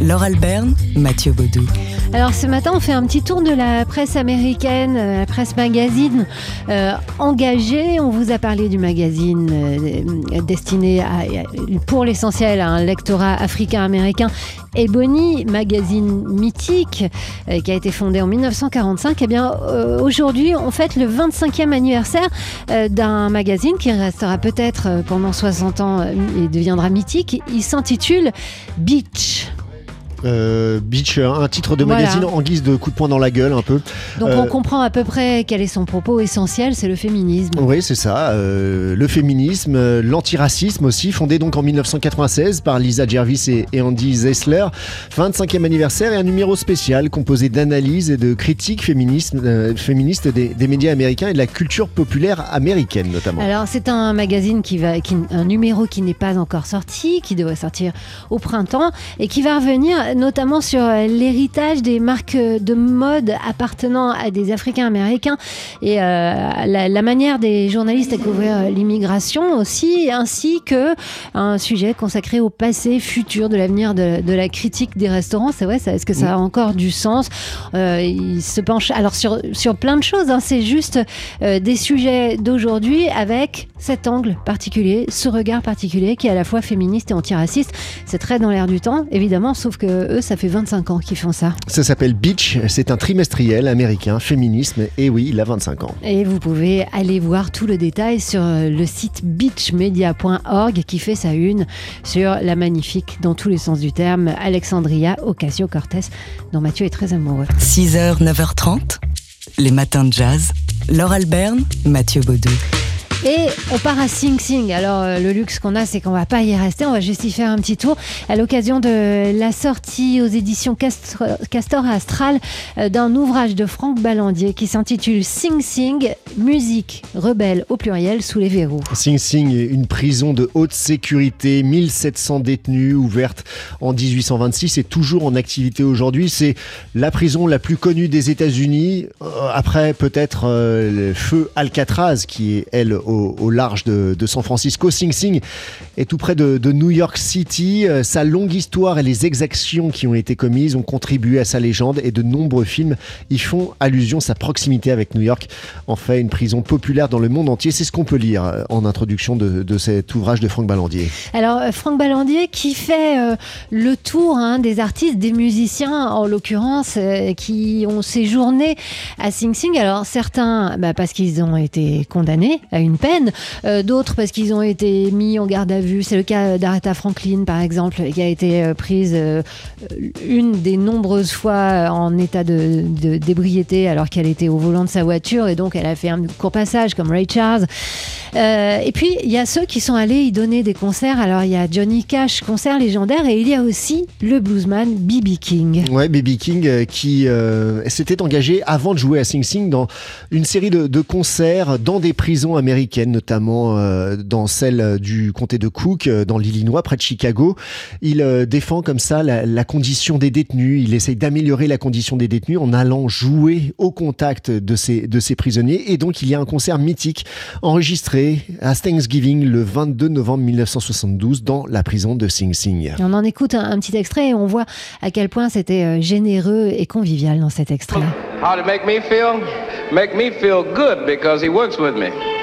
Laure Alberne, Mathieu Baudou. Alors ce matin, on fait un petit tour de la presse américaine, euh, la presse magazine euh, engagée. On vous a parlé du magazine euh, destiné à, pour l'essentiel à un lectorat africain-américain. Ebony, magazine mythique qui a été fondé en 1945. Eh bien, aujourd'hui, on fête le 25e anniversaire d'un magazine qui restera peut-être pendant 60 ans et deviendra mythique. Il s'intitule Beach. Euh, Beach, un titre de magazine en guise de coup de poing dans la gueule un peu. Donc on euh, comprend à peu près quel est son propos essentiel, c'est le féminisme. Oui, c'est ça. Euh, le féminisme, l'antiracisme aussi, fondé donc en 1996 par Lisa Jervis et, Andy Zessler. 25e anniversaire et un numéro spécial composé d'analyses et de critiques féministes, féministes des, médias américains et de la culture populaire américaine notamment. Alors c'est un magazine qui va, un numéro qui n'est pas encore sorti, qui devrait sortir au printemps et qui va revenir notamment sur euh, l'héritage des marques de mode appartenant à des Africains américains et euh, la, manière des journalistes à couvrir euh, l'immigration aussi, ainsi que un sujet consacré au passé, futur, de l'avenir de, la critique des restaurants. C'est vrai, est-ce que ça a encore du sens? Il se penche alors sur, sur plein de choses. Hein. c'est juste des sujets d'aujourd'hui avec cet angle particulier, ce regard particulier qui est à la fois féministe et antiraciste. C'est très dans l'air du temps, évidemment, sauf que eux, ça fait 25 ans qu'ils font ça. Ça s'appelle Beach, c'est un trimestriel américain, féminisme, et oui, il a 25 ans. Et vous pouvez aller voir tout le détail sur euh, le site beachmedia.org qui fait sa une sur la magnifique, dans tous les sens du terme, Alexandria Ocasio-Cortez, dont Mathieu est très amoureux. 6h, 9h30, les matins de jazz. Laure Alberne, Mathieu Baudou. Et on part à Sing Sing. Alors, euh, le luxe qu'on a, c'est qu'on va pas y rester. On va juste y faire un petit tour à l'occasion de la sortie aux éditions Castor, Astral euh, d'un ouvrage de Franck Ballandier qui s'intitule Sing Sing, musique rebelle au pluriel sous les verrous. Sing Sing, une prison de haute sécurité, 1700 détenus, ouverte en 1826 et toujours en activité aujourd'hui. C'est la prison la plus connue des États-Unis. Euh, après, peut-être le feu Alcatraz, qui est, elle, au, large de, San Francisco. Sing Sing est tout près de, New York City. Euh, sa longue histoire et les exactions qui ont été commises ont contribué à sa légende et de nombreux films y font allusion. Sa proximité avec New York en fait une prison populaire dans le monde entier. C'est ce qu'on peut lire euh, en introduction de, cet ouvrage de Franck Ballandier. Alors, euh, Franck Ballandier qui fait le tour hein, des artistes, des musiciens en l'occurrence, qui ont séjourné à Sing Sing. Alors, certains, bah, parce qu'ils ont été condamnés à une peine, euh, d'autres parce qu'ils ont été mis en garde à vue. C'est le cas d'Aretha Franklin, par exemple, qui a été euh, prise euh, une des nombreuses fois en état de, d'ébriété alors qu'elle était au volant de sa voiture et donc elle a fait un court passage comme Ray Charles. et puis il y a ceux qui sont allés y donner des concerts. Alors il y a Johnny Cash, concert légendaire, et il y a aussi le bluesman B.B. King. Ouais, B.B. King qui s'était engagé avant de jouer à Sing Sing dans une série de, de concerts dans des prisons américaines notamment euh, dans celle du comté de Cook, euh, dans l'Illinois, près de Chicago. Il euh, défend comme ça la, condition des détenus. Il essaye d'améliorer la condition des détenus en allant jouer au contact de ces, de ces prisonniers. Et donc, il y a un concert mythique enregistré à Thanksgiving le 22 novembre 1972 dans la prison de Sing Sing. On en écoute un, petit extrait et on voit à quel point c'était généreux et convivial dans cet extrait. How to make me feel? Make me feel good because he works with me.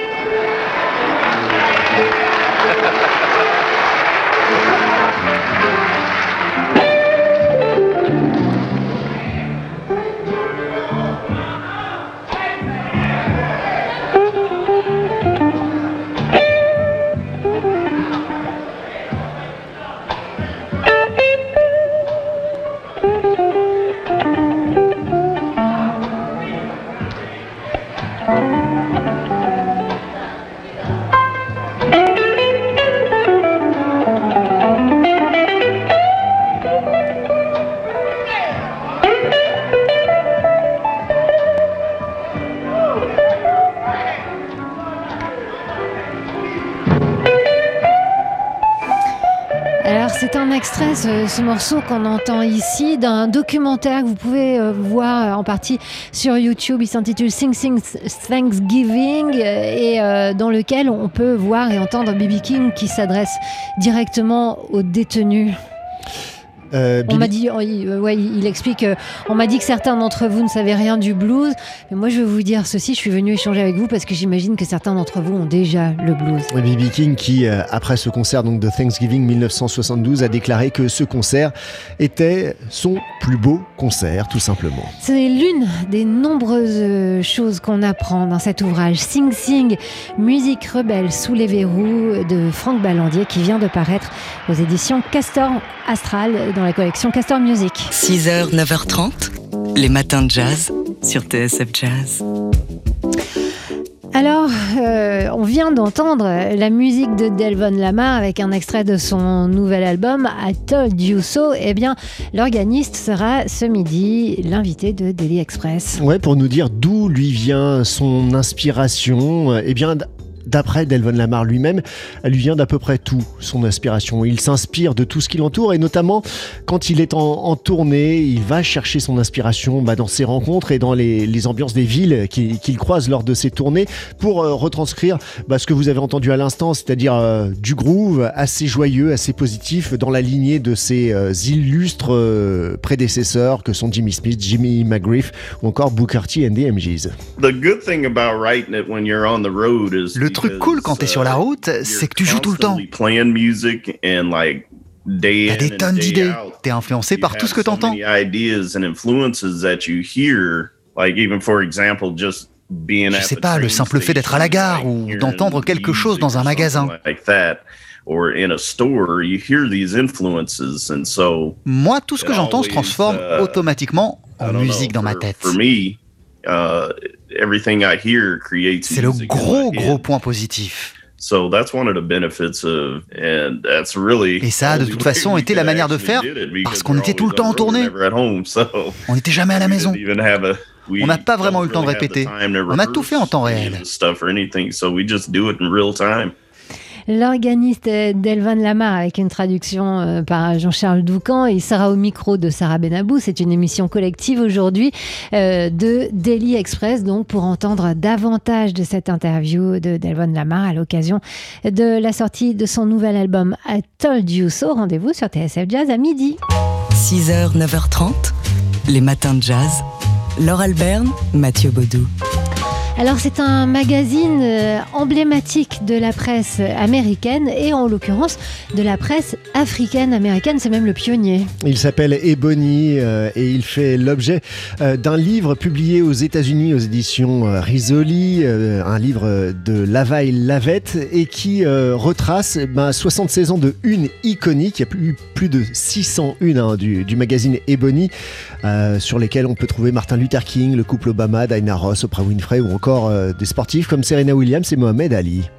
Alors c'est un extrait, ce, ce morceau qu'on entend ici, d'un documentaire que vous pouvez euh, voir euh, en partie sur YouTube. Il s'intitule Sing Sing Thanksgiving euh, et dans lequel on peut voir et entendre B.B. King qui s'adresse directement aux détenus. Euh, On m'a dit, oh, il, euh, ouais, il explique, euh, on m'a dit que certains d'entre vous ne savaient rien du blues, mais moi je vais vous dire ceci, je suis venu échanger avec vous parce que j'imagine que certains d'entre vous ont déjà le blues. B.B. King qui, après ce concert donc, de Thanksgiving 1972, a déclaré que ce concert était son plus beau concert, tout simplement. C'est l'une des nombreuses choses qu'on apprend dans cet ouvrage Sing Sing, musique rebelle sous les verrous de Franck Ballandier qui vient de paraître aux éditions Castor Astral dans la collection Castor Music. 6h, 9h30, les matins de jazz sur TSF Jazz. Alors, euh, on vient d'entendre la musique de Delvon Lamar avec un extrait de son nouvel album I Told You So. Eh bien, l'organiste sera ce midi l'invité de Daily Express. Ouais, pour nous dire d'où lui vient son inspiration, eh bien, d'après Delvon Lamar lui-même, elle lui vient d'à peu près tout, son inspiration. Il s'inspire de tout ce qui l'entoure et notamment quand il est en, en tournée, il va chercher son inspiration bah, dans ses rencontres et dans les, les ambiances des villes qu'il croise lors de ses tournées pour euh, retranscrire bah, ce que vous avez entendu à l'instant, c'est-à-dire euh, du groove assez joyeux, assez positif dans la lignée de ses euh, illustres prédécesseurs que sont Jimmy Smith, Jimmy McGriff ou encore Booker T and the MGs. The good thing about writing it when you're on the road is Le truc cool quand t'es sur la route, c'est que tu joues tout le temps. T'as des tonnes d'idées. T'es influencé par tout ce que t'entends. Je sais pas, le simple fait d'être à la gare ou d'entendre quelque chose dans un magasin. Moi, tout ce que j'entends se transforme uh, automatiquement en musique dans ma tête. For me, everything I hear creates C'est le gros, gros point positif. So that's one of the benefits of, and that's really. Et ça a, de toute façon, été la manière de faire, parce qu'on était tout le temps en tournée. On n'était jamais à la we maison. On n'a pas vraiment eu le temps de répéter. On a tout fait en temps réel. L'organiste Delvan Lamar avec une traduction euh, par Jean-Charles Doucan et Sarah au micro de Sarah Benabou. C'est une émission collective aujourd'hui euh, de Daily Express, donc pour entendre davantage de cette interview de Delvan Lamar à l'occasion de la sortie de son nouvel album I Told You So. Rendez-vous sur TSF Jazz à midi. 6h, 9h30, les matins de jazz. Laure Alberne, Mathieu Baudou. Alors c'est un magazine euh, emblématique de la presse américaine et en l'occurrence de la presse africaine américaine, c'est même le pionnier. Il s'appelle Ebony euh, et il fait l'objet euh, d'un livre publié aux États-Unis aux éditions Risoli, un livre de Lavaille Lavette et qui retrace eh ben, 76 ans de une iconique. Il y a eu plus de 600 unes hein, du, magazine Ebony sur lesquelles on peut trouver Martin Luther King, le couple Obama, Diana Ross, Oprah Winfrey ou encore euh, des sportifs comme Serena Williams et Mohamed Ali.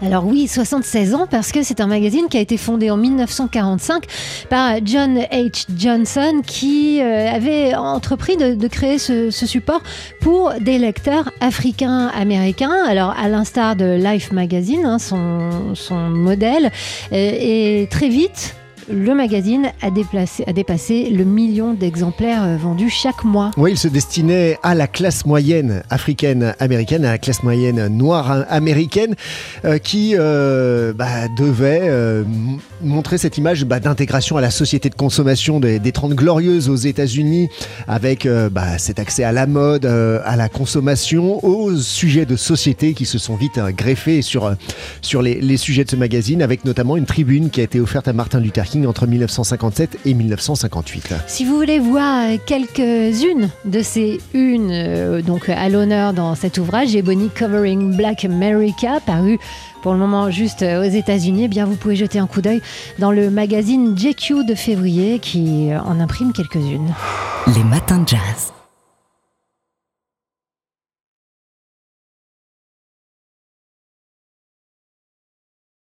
Alors oui, 76 ans parce que c'est un magazine qui a été fondé en 1945 par John H. Johnson qui euh, avait entrepris de, créer ce, support pour des lecteurs africains-américains. Alors à l'instar de Life Magazine, hein, son, modèle, euh, et très vite. Le magazine a, dépassé le million d'exemplaires euh, vendus chaque mois. Oui, il se destinait à la classe moyenne africaine-américaine, à la classe moyenne noire américaine, euh, qui euh, bah, devait montrer cette image bah, d'intégration à la société de consommation des, des 30 glorieuses aux États-Unis, avec bah, cet accès à la mode, à la consommation, aux sujets de société qui se sont vite greffés sur, sur les, les sujets de ce magazine, avec notamment une tribune qui a été offerte à Martin Luther King entre 1957 et 1958. Si vous voulez voir euh, quelques-unes de ces unes euh, donc à l'honneur dans cet ouvrage, Ebony Covering Black America, paru pour le moment juste euh, aux États-Unis, eh bien vous pouvez jeter un coup d'œil dans le magazine JQ de février qui en imprime quelques-unes. Les matins de jazz.